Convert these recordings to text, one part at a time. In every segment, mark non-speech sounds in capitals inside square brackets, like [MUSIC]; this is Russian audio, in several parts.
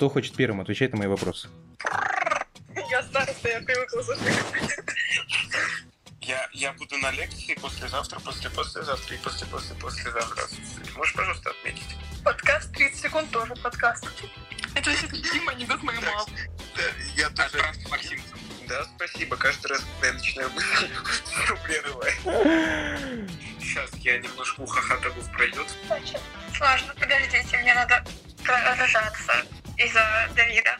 Кто хочет первым отвечать на мои вопросы? Я староста, я привыкла Я, я буду на лекции послезавтра, после-послезавтра и после-после-послезавтра. Можешь, пожалуйста, отметить? Подкаст 30 секунд тоже подкаст. Это Дима, анекдот моей мамы. Да, я тоже... Отправьте Максиму. Да, спасибо. Каждый раз, когда я начинаю [LAUGHS] мысль, проблемы. Сейчас я немножко ухахатову пройдет. Очень сложно. Подождите, мне надо Eso de vida.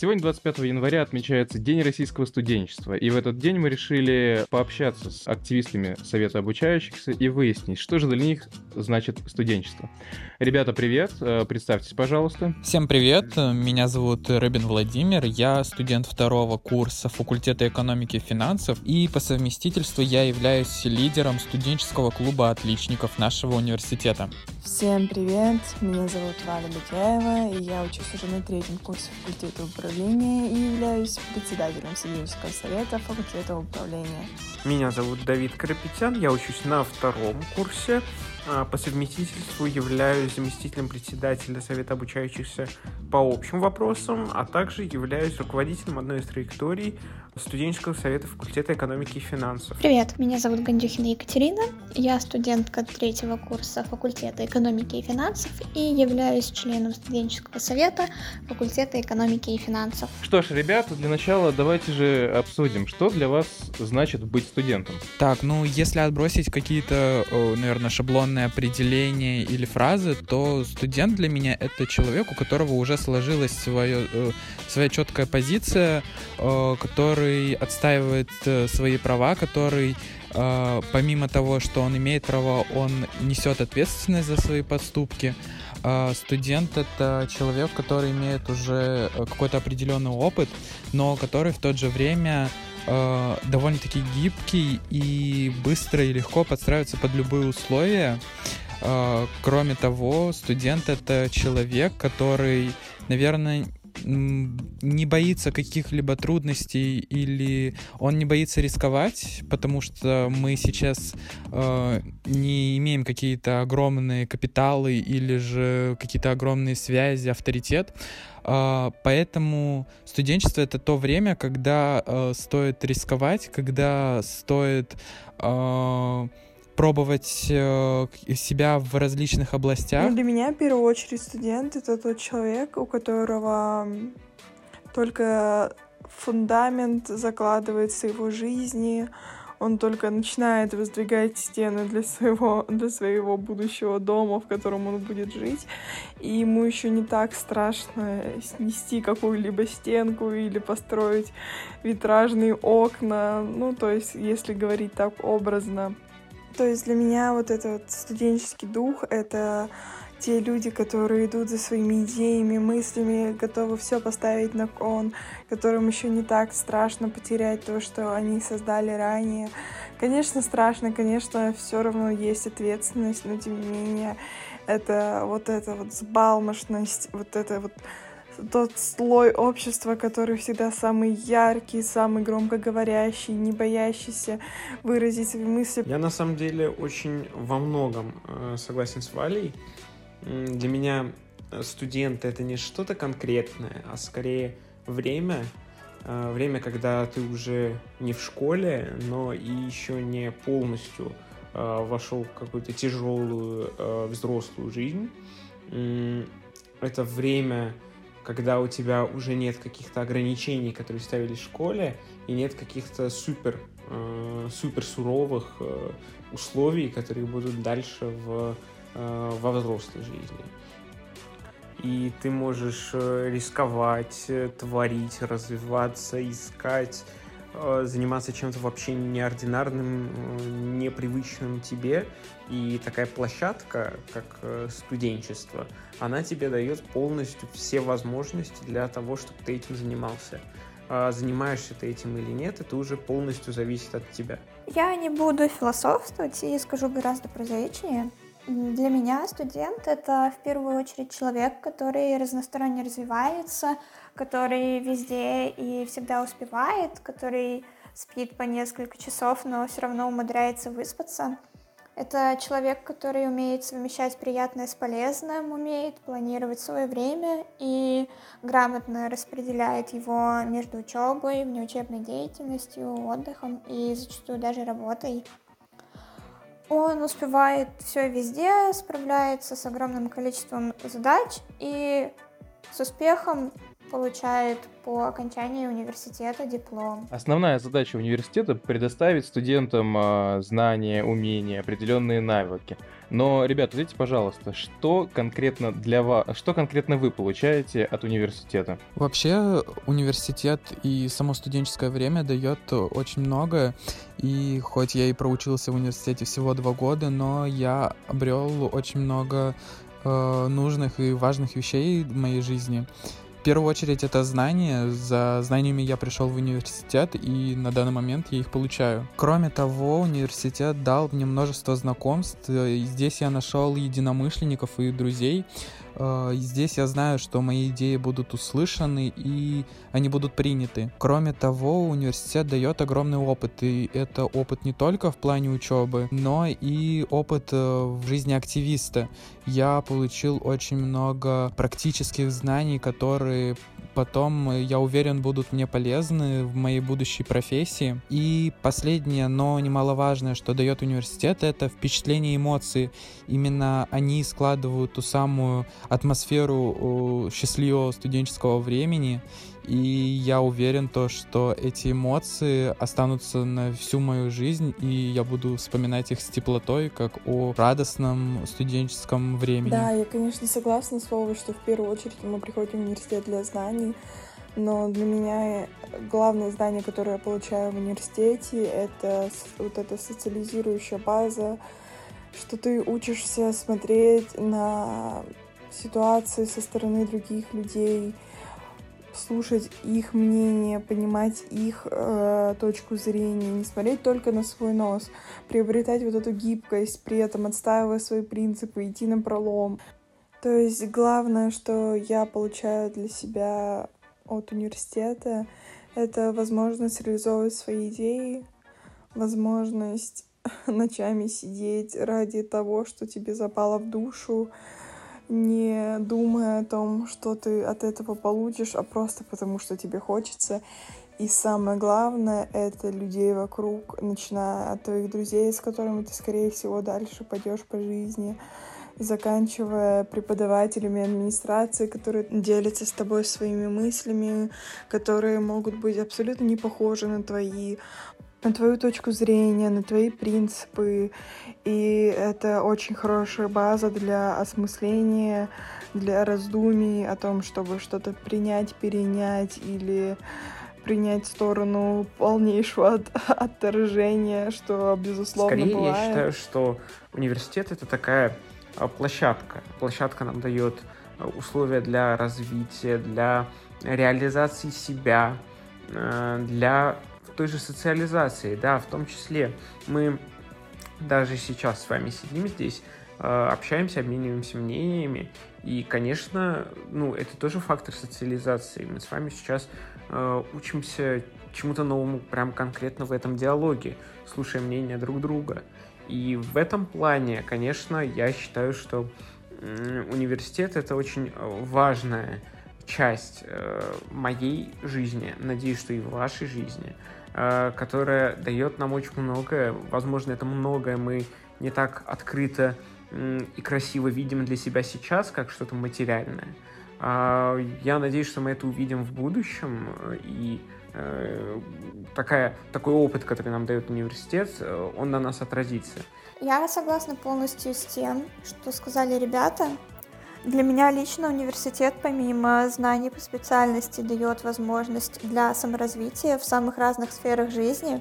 Сегодня, 25 января, отмечается День российского студенчества, и в этот день мы решили пообщаться с активистами Совета обучающихся и выяснить, что же для них значит студенчество. Ребята, привет, э, представьтесь, пожалуйста. Всем привет, меня зовут Рыбин Владимир, я студент второго курса факультета экономики и финансов, и по совместительству я являюсь лидером студенческого клуба отличников нашего университета. Всем привет, меня зовут Валя Бутяева, и я учусь уже на третьем курсе факультета управления и являюсь председателем студенческого совета факультета управления. Меня зовут Давид Карапетян, я учусь на втором курсе а, по совместительству являюсь заместителем председателя Совета обучающихся по общим вопросам, а также являюсь руководителем одной из траекторий студенческого совета факультета экономики и финансов. Привет, меня зовут Гандюхина Екатерина, я студентка третьего курса факультета экономики и финансов и являюсь членом студенческого совета факультета экономики и финансов. Что ж, ребята, для начала давайте же обсудим, что для вас значит быть студентом. Так, ну если отбросить какие-то, наверное, шаблонные определения или фразы, то студент для меня это человек, у которого уже сложилась свое, э, своя четкая позиция, который который отстаивает э, свои права, который э, помимо того, что он имеет права, он несет ответственность за свои поступки. Э, студент это человек, который имеет уже какой-то определенный опыт, но который в то же время довольно-таки гибкий и быстро и легко подстраивается под любые условия. Кроме того, студент это человек, который, наверное, не боится каких-либо трудностей или он не боится рисковать, потому что мы сейчас э, не имеем какие-то огромные капиталы или же какие-то огромные связи, авторитет. Э, поэтому студенчество это то время, когда э, стоит рисковать, когда стоит э, пробовать э, себя в различных областях? Ну, для меня, в первую очередь, студент — это тот человек, у которого только фундамент закладывается его жизни, он только начинает воздвигать стены для своего, для своего будущего дома, в котором он будет жить, и ему еще не так страшно снести какую-либо стенку или построить витражные окна, ну, то есть, если говорить так образно. То есть для меня вот этот студенческий дух — это те люди, которые идут за своими идеями, мыслями, готовы все поставить на кон, которым еще не так страшно потерять то, что они создали ранее. Конечно, страшно, конечно, все равно есть ответственность, но тем не менее, это вот эта вот сбалмошность, вот это вот тот слой общества, который всегда самый яркий, самый громкоговорящий, не боящийся выразить свои мысли. Я на самом деле очень во многом э, согласен с Валей. Для меня студент это не что-то конкретное, а скорее время, э, время, когда ты уже не в школе, но и еще не полностью э, вошел в какую-то тяжелую взрослую жизнь. Это время когда у тебя уже нет каких-то ограничений, которые ставились в школе, и нет каких-то супер, э, супер суровых э, условий, которые будут дальше в, э, во взрослой жизни. И ты можешь э, рисковать, э, творить, развиваться, искать, заниматься чем-то вообще неординарным, непривычным тебе. И такая площадка, как студенчество, она тебе дает полностью все возможности для того, чтобы ты этим занимался. А занимаешься ты этим или нет, это уже полностью зависит от тебя. Я не буду философствовать и скажу гораздо прозаичнее. Для меня студент — это в первую очередь человек, который разносторонне развивается, который везде и всегда успевает, который спит по несколько часов, но все равно умудряется выспаться. Это человек, который умеет совмещать приятное с полезным, умеет планировать свое время и грамотно распределяет его между учебой, внеучебной деятельностью, отдыхом и зачастую даже работой. Он успевает все везде, справляется с огромным количеством задач и с успехом получает по окончании университета диплом. Основная задача университета — предоставить студентам э, знания, умения, определенные навыки. Но, ребята, скажите, пожалуйста, что конкретно для вас, что конкретно вы получаете от университета? Вообще, университет и само студенческое время дает очень много. И хоть я и проучился в университете всего два года, но я обрел очень много э, нужных и важных вещей в моей жизни. В первую очередь это знания. За знаниями я пришел в университет, и на данный момент я их получаю. Кроме того, университет дал мне множество знакомств. И здесь я нашел единомышленников и друзей, Э, здесь я знаю, что мои идеи будут услышаны и они будут приняты. Кроме того, университет дает огромный опыт, и это опыт не только в плане учебы, но и опыт э, в жизни активиста. Я получил очень много практических знаний, которые потом, э, я уверен, будут мне полезны в моей будущей профессии. И последнее, но немаловажное, что дает университет, это впечатление эмоции. Именно они складывают ту самую атмосферу счастливого студенческого времени. И я уверен то, что эти эмоции останутся на всю мою жизнь, и я буду вспоминать их с теплотой, как о радостном студенческом времени. Да, я, конечно, согласна с Вовой, что в первую очередь мы приходим в университет для знаний, но для меня главное знание, которое я получаю в университете, это вот эта социализирующая база, что ты учишься смотреть на ситуации со стороны других людей, слушать их мнение, понимать их э, точку зрения, не смотреть только на свой нос, приобретать вот эту гибкость, при этом отстаивая свои принципы, идти на пролом. То есть главное, что я получаю для себя от университета, это возможность реализовывать свои идеи, возможность [LAUGHS] ночами сидеть ради того, что тебе запало в душу, не думая о том, что ты от этого получишь, а просто потому, что тебе хочется. И самое главное — это людей вокруг, начиная от твоих друзей, с которыми ты, скорее всего, дальше пойдешь по жизни, заканчивая преподавателями администрации, которые делятся с тобой своими мыслями, которые могут быть абсолютно не похожи на твои, на твою точку зрения, на твои принципы. И это очень хорошая база для осмысления, для раздумий о том, чтобы что-то принять, перенять или принять сторону полнейшего от, отторжения, что, безусловно, Скорее, бывает. я считаю, что университет — это такая а, площадка. Площадка нам дает а, условия для развития, для реализации себя, а, для той же социализации, да, в том числе мы даже сейчас с вами сидим здесь, общаемся, обмениваемся мнениями, и, конечно, ну, это тоже фактор социализации. Мы с вами сейчас учимся чему-то новому прям конкретно в этом диалоге, слушая мнение друг друга. И в этом плане, конечно, я считаю, что университет это очень э, важная часть э, моей жизни, надеюсь, что и в вашей жизни, э, которая дает нам очень многое. Возможно, это многое мы не так открыто и красиво видим для себя сейчас, как что-то материальное. А, я надеюсь, что мы это увидим в будущем, и Э, такая, такой опыт, который нам дает университет, э, он на нас отразится. Я согласна полностью с тем, что сказали ребята. Для меня лично университет, помимо знаний по специальности, дает возможность для саморазвития в самых разных сферах жизни,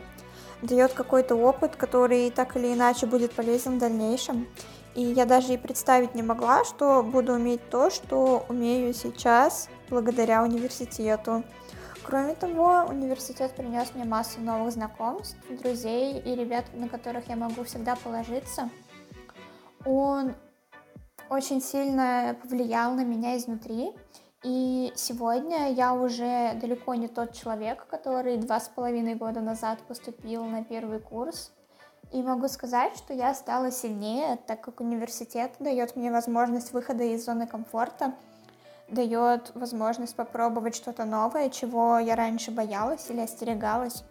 дает какой-то опыт, который так или иначе будет полезен в дальнейшем. И я даже и представить не могла, что буду уметь то, что умею сейчас благодаря университету. Кроме того, университет принес мне массу новых знакомств, друзей и ребят, на которых я могу всегда положиться. Он очень сильно повлиял на меня изнутри, И сегодня я уже далеко не тот человек, который два с половиной года назад поступил на первый курс. И могу сказать, что я стала сильнее, так как университет дает мне возможность выхода из зоны комфорта, дает возможность попробовать что-то новое, чего я раньше боялась или остерегалась.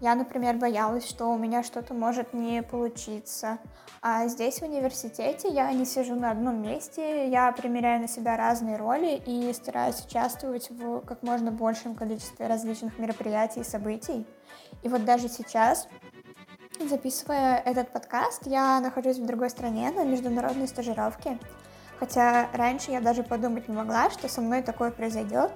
Я, например, боялась, что у меня что-то может не получиться. А здесь, в университете, я не сижу на одном месте, я примеряю на себя разные роли и стараюсь участвовать в как можно большем количестве различных мероприятий и событий. И вот даже сейчас, записывая этот подкаст, я нахожусь в другой стране на международной стажировке. Хотя раньше я даже подумать не могла, что со мной такое произойдет,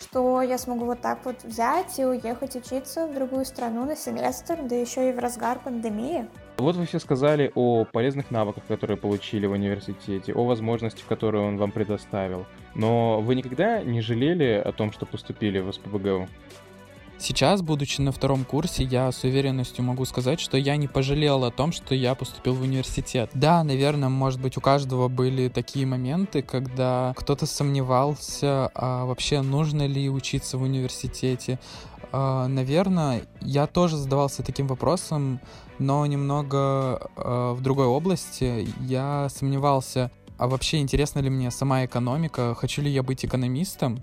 что я смогу вот так вот взять и уехать учиться в другую страну на семестр, да еще и в разгар пандемии. Вот вы все сказали о полезных навыках, которые получили в университете, о возможности, которую он вам предоставил. Но вы никогда не жалели о том, что поступили в СПБГУ? Сейчас, будучи на втором курсе, я с уверенностью могу сказать, что я не пожалел о том, что я поступил в университет. Да, наверное, может быть, у каждого были такие моменты, когда кто-то сомневался, а вообще нужно ли учиться в университете. А, наверное, я тоже задавался таким вопросом, но немного а, в другой области. Я сомневался, а вообще интересна ли мне сама экономика, хочу ли я быть экономистом.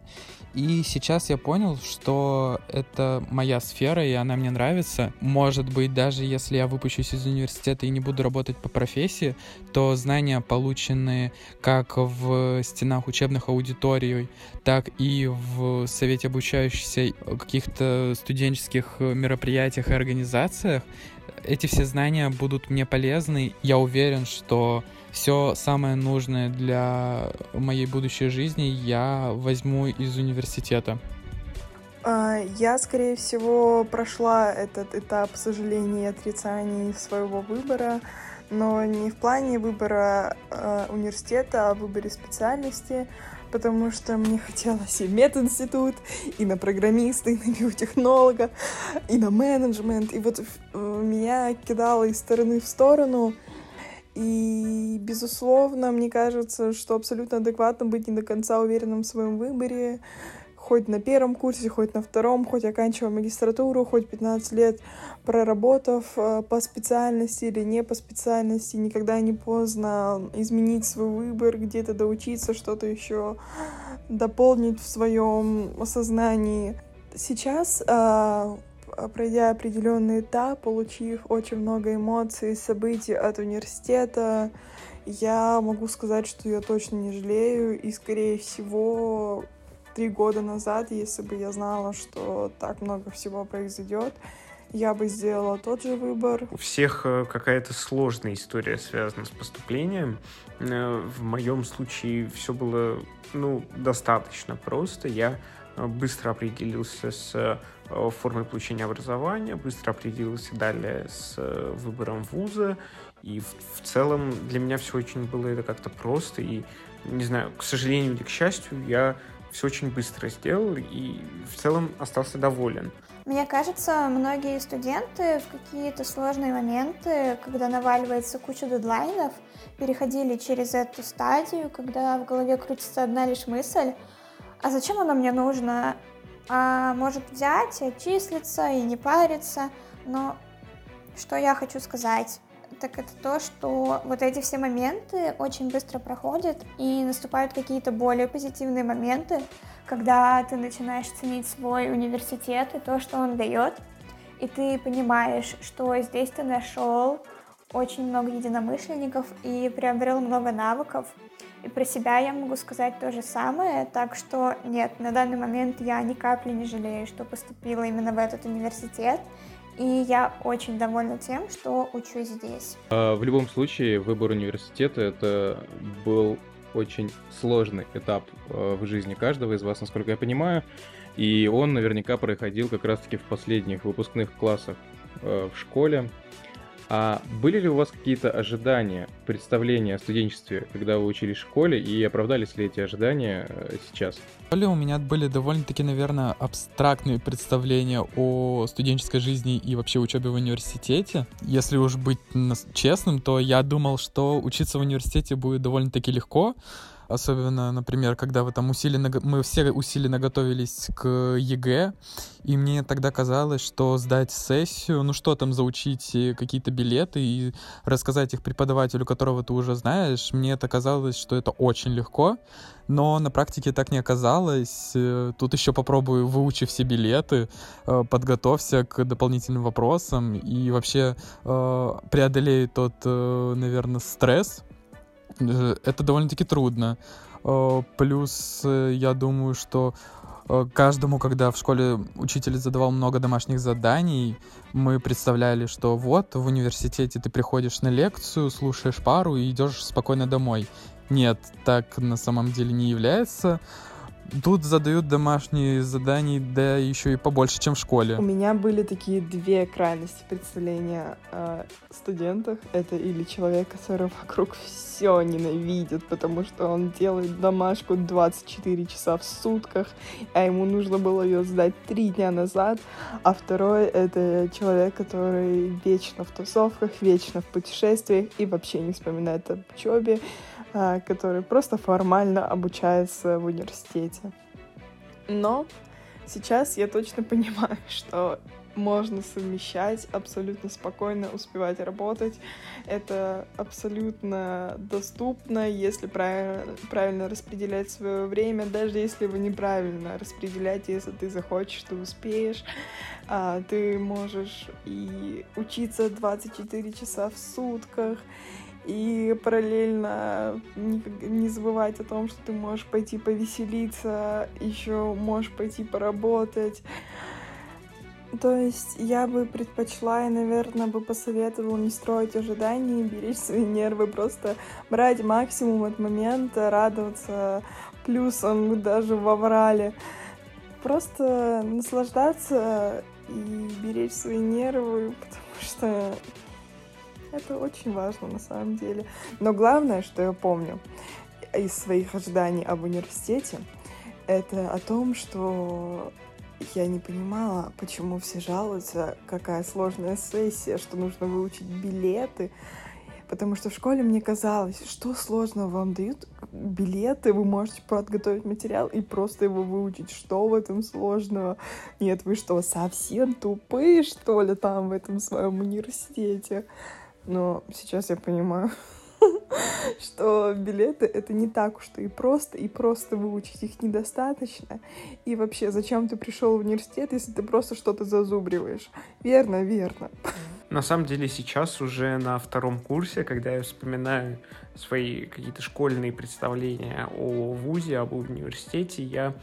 И сейчас я понял, что это моя сфера, и она мне нравится. Может быть, даже если я выпущусь из университета и не буду работать по профессии, то знания, полученные как в стенах учебных аудиторий, так и в совете обучающихся каких-то студенческих мероприятиях и организациях, эти все знания будут мне полезны. Я уверен, что все самое нужное для моей будущей жизни я возьму из университета. А, я, скорее всего, прошла этот этап сожалений и отрицаний своего выбора, но не в плане выбора э, университета, а в выборе специальности, потому что мне хотелось и мединститут, и на программиста, и на биотехнолога, и на менеджмент. И вот э, меня кидало из стороны в сторону, и, безусловно, мне кажется, что абсолютно адекватно быть не до конца уверенным в своем выборе, хоть на первом курсе, хоть на втором, хоть оканчивая магистратуру, хоть 15 лет проработав э, по специальности или не по специальности, никогда не поздно изменить свой выбор, где-то доучиться, что-то еще дополнить в своем сознании. Сейчас э, пройдя определенный этап, получив очень много эмоций, событий от университета, я могу сказать, что я точно не жалею, и, скорее всего, три года назад, если бы я знала, что так много всего произойдет, я бы сделала тот же выбор. У всех э, какая-то сложная история связана с поступлением. Э, в моем случае все было ну, достаточно просто. Я э, быстро определился с формой получения образования, быстро определился далее с выбором вуза, и в, в целом для меня все очень было это как-то просто, и, не знаю, к сожалению или к счастью, я все очень быстро сделал, и в целом остался доволен. Мне кажется, многие студенты в какие-то сложные моменты, когда наваливается куча дедлайнов, переходили через эту стадию, когда в голове крутится одна лишь мысль, а зачем оно мне нужно? а, может взять, отчислиться и не париться. Но что я хочу сказать, так это то, что вот эти все моменты очень быстро проходят и наступают какие-то более позитивные моменты, когда ты начинаешь ценить свой университет и то, что он дает, и ты понимаешь, что здесь ты нашел очень много единомышленников и приобрел много навыков, и про себя я могу сказать то же самое, так что нет, на данный момент я ни капли не жалею, что поступила именно в этот университет, и я очень довольна тем, что учусь здесь. А, в любом случае, выбор университета — это был очень сложный этап а, в жизни каждого из вас, насколько я понимаю, и он наверняка проходил как раз-таки в последних выпускных классах а, в школе. А были ли у вас какие-то ожидания, представления о студенчестве, когда вы учились в школе, и оправдались ли эти ожидания э, сейчас? В у меня были довольно-таки, наверное, абстрактные представления о студенческой жизни и вообще учебе в университете. Если уж быть честным, то я думал, что учиться в университете будет довольно-таки легко, особенно, например, когда вы там усиленно, мы все усиленно готовились к ЕГЭ, и мне тогда казалось, что сдать сессию, ну что там заучить э, какие-то билеты и рассказать их преподавателю, которого ты уже знаешь, мне это казалось, что это очень легко, но на практике так не оказалось. Э, тут еще попробую выучи все билеты, э, подготовься к дополнительным вопросам и вообще преодолей тот, наверное, стресс. Это довольно-таки трудно. Плюс я думаю, что Э, каждому, когда в школе учитель задавал много домашних заданий, мы представляли, что вот в университете ты приходишь на лекцию, слушаешь пару и идешь спокойно домой. Нет, так на самом деле не является. Тут задают домашние задания, да еще и побольше, чем в школе. У меня были такие две крайности представления о студентах. Это или человек, который вокруг все ненавидит, потому что он делает домашку 24 часа в сутках, а ему нужно было ее сдать три дня назад. А второй — это человек, который вечно в тусовках, вечно в путешествиях и вообще не вспоминает об учебе. А, который просто формально обучается в университете. Но сейчас я точно [LAUGHS] понимаю, что можно совмещать, абсолютно спокойно успевать работать. Это абсолютно доступно, если правильно, правильно распределять свое время, даже если его неправильно распределять, если ты захочешь, ты успеешь. А, ты можешь и учиться 24 часа в сутках, и параллельно не, забывать о том, что ты можешь пойти повеселиться, еще можешь пойти поработать. То есть я бы предпочла и, наверное, бы посоветовала не строить ожиданий, беречь свои нервы, просто брать максимум от момента, радоваться плюсом даже в аврале. Просто наслаждаться и беречь свои нервы, [LAUGHS] потому что это очень важно на самом деле. Но главное, что я помню из своих ожиданий об университете, это о том, что я не понимала, почему все жалуются, какая сложная сессия, что нужно выучить билеты. Потому что в школе мне казалось, что сложно вам дают билеты, вы можете подготовить материал и просто его выучить. Что в этом сложного? Нет, вы что, совсем тупые, что ли, там в этом своем университете? Но сейчас я понимаю, [LAUGHS] что билеты — это не так уж и просто, и просто выучить их недостаточно. И вообще, зачем ты пришел в университет, если ты просто что-то зазубриваешь? Верно, верно. На самом деле сейчас уже на втором курсе, когда я вспоминаю свои какие-то школьные представления о ВУЗе, об университете, я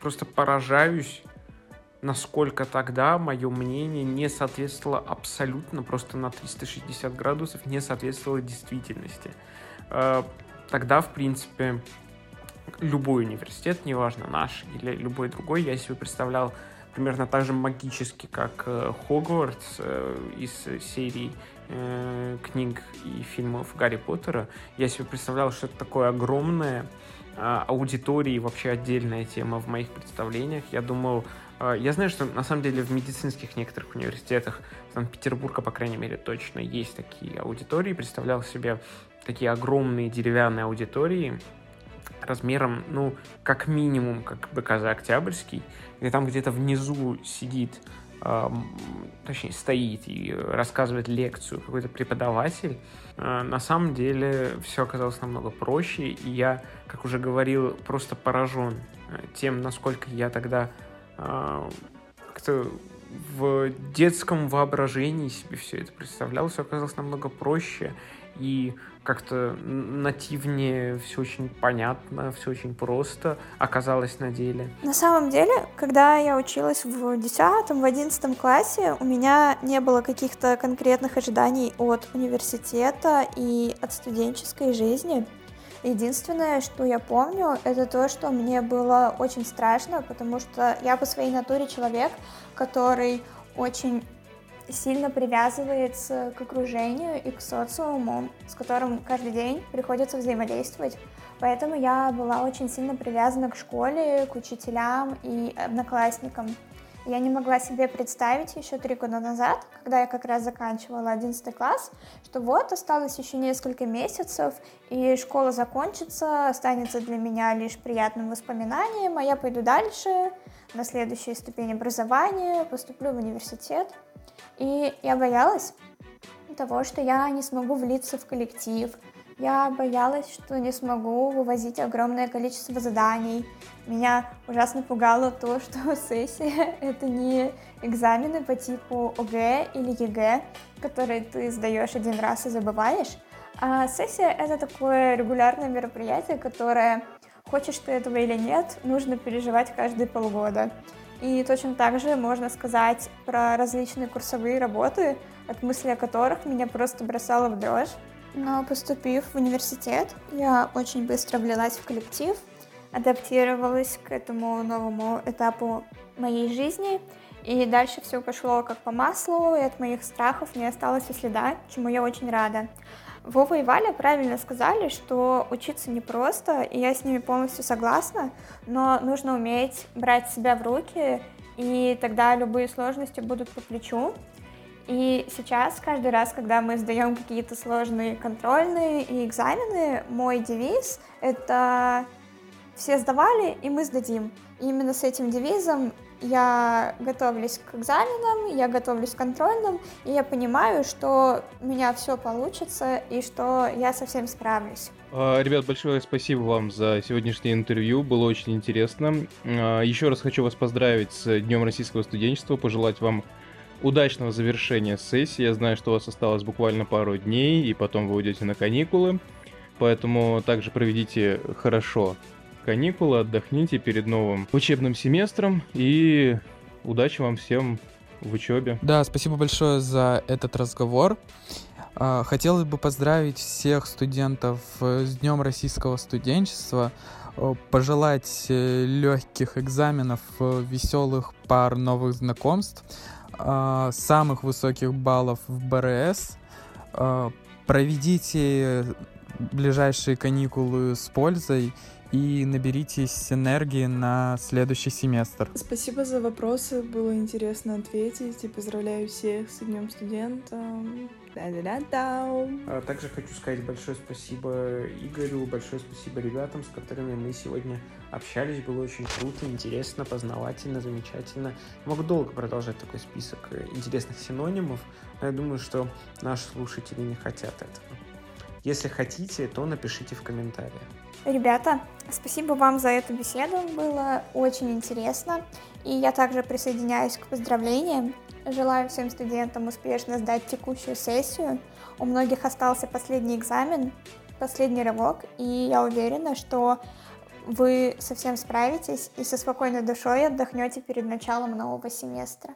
просто поражаюсь насколько тогда мое мнение не соответствовало абсолютно, просто на 360 градусов не соответствовало действительности. Э, тогда, в принципе, любой университет, неважно наш или любой другой, я себе представлял примерно так же магически, как э, Хогвартс э, из серии книг и фильмов Гарри Поттера. Я себе представлял, что это такое огромное, аудитории вообще отдельная тема в моих представлениях. Я думал, а, я знаю, что на самом деле в медицинских некоторых университетах Санкт-Петербурга, по крайней мере, точно есть такие аудитории. Представлял себе такие огромные деревянные аудитории размером, ну, как минимум, как БКЗ Октябрьский, где там где-то внизу сидит, э, точнее, стоит и рассказывает лекцию какой-то преподаватель. Э, на самом деле все оказалось намного проще, и я, как уже говорил, просто поражен э, тем, насколько я тогда а, как-то в детском воображении себе все это представлял, все оказалось намного проще и как-то нативнее, все очень понятно, все очень просто оказалось на деле. На самом деле, когда я училась в 10 в 11 классе, у меня не было каких-то конкретных ожиданий от университета и от студенческой жизни. Единственное, что я помню, это то, что мне было очень страшно, потому что я по своей натуре человек, который очень сильно привязывается к окружению и к социуму, с которым каждый день приходится взаимодействовать. Поэтому я была очень сильно привязана к школе, к учителям и одноклассникам. Я не могла себе представить еще три года назад, когда я как раз заканчивала 11 класс, что вот осталось еще несколько месяцев, и школа закончится, останется для меня лишь приятным воспоминанием, а я пойду дальше, на следующую ступень образования, поступлю в университет. И я боялась того, что я не смогу влиться в коллектив, я боялась, что не смогу вывозить огромное количество заданий. Меня ужасно пугало то, [LAUGHS] что сессия — это не экзамены по типу ОГЭ или ЕГЭ, которые ты сдаешь один раз и забываешь, а сессия — это такое регулярное мероприятие, которое, хочешь ты этого или нет, нужно переживать каждые полгода. И точно так же можно сказать про различные курсовые работы, от мысли о которых меня просто бросало в дрожь. Но поступив в университет, я очень быстро влилась в коллектив, адаптировалась к этому новому этапу моей жизни, и дальше все пошло как по маслу, и от моих страхов не осталось и следа, чему я очень рада. Вова и Валя правильно сказали, что учиться непросто, и я с ними полностью согласна, но нужно уметь брать себя в руки, и тогда любые сложности будут по плечу. И сейчас, каждый раз, когда мы сдаем какие-то сложные контрольные и экзамены, мой девиз — это все сдавали, и мы сдадим. И именно с этим девизом я готовлюсь к экзаменам, я готовлюсь к контрольным, и я понимаю, что у меня все получится, и что я совсем справлюсь. А, ребят, большое спасибо вам за сегодняшнее интервью, было очень интересно. А, еще раз хочу вас поздравить с Днем Российского студенчества, пожелать вам удачного завершения сессии. Я знаю, что у вас осталось буквально пару дней, и потом вы уйдете на каникулы. Поэтому также проведите хорошо каникулы, отдохните перед новым учебным семестром и удачи вам всем в учебе. Да, спасибо большое за этот разговор. А, хотелось бы поздравить всех студентов с Днем Российского студенчества, пожелать э, легких экзаменов, э, веселых пар, новых знакомств. А, самых высоких баллов в БРС. А, проведите ближайшие каникулы с пользой и наберитесь энергии на следующий семестр. Спасибо за вопросы, было интересно ответить и поздравляю всех с Днем студента. А также хочу сказать большое спасибо Игорю, большое спасибо ребятам, с которыми мы сегодня общались. Было очень круто, интересно, познавательно, замечательно. Могу долго продолжать такой список интересных синонимов, но я думаю, что наши слушатели не хотят этого. Если хотите, то напишите в комментариях. Ребята, спасибо вам за эту беседу, было очень интересно. И я также присоединяюсь к поздравлениям. Желаю всем студентам успешно сдать текущую сессию. У многих остался последний экзамен, последний рывок, и я уверена, что вы совсем справитесь и со спокойной душой отдохнете перед началом нового семестра.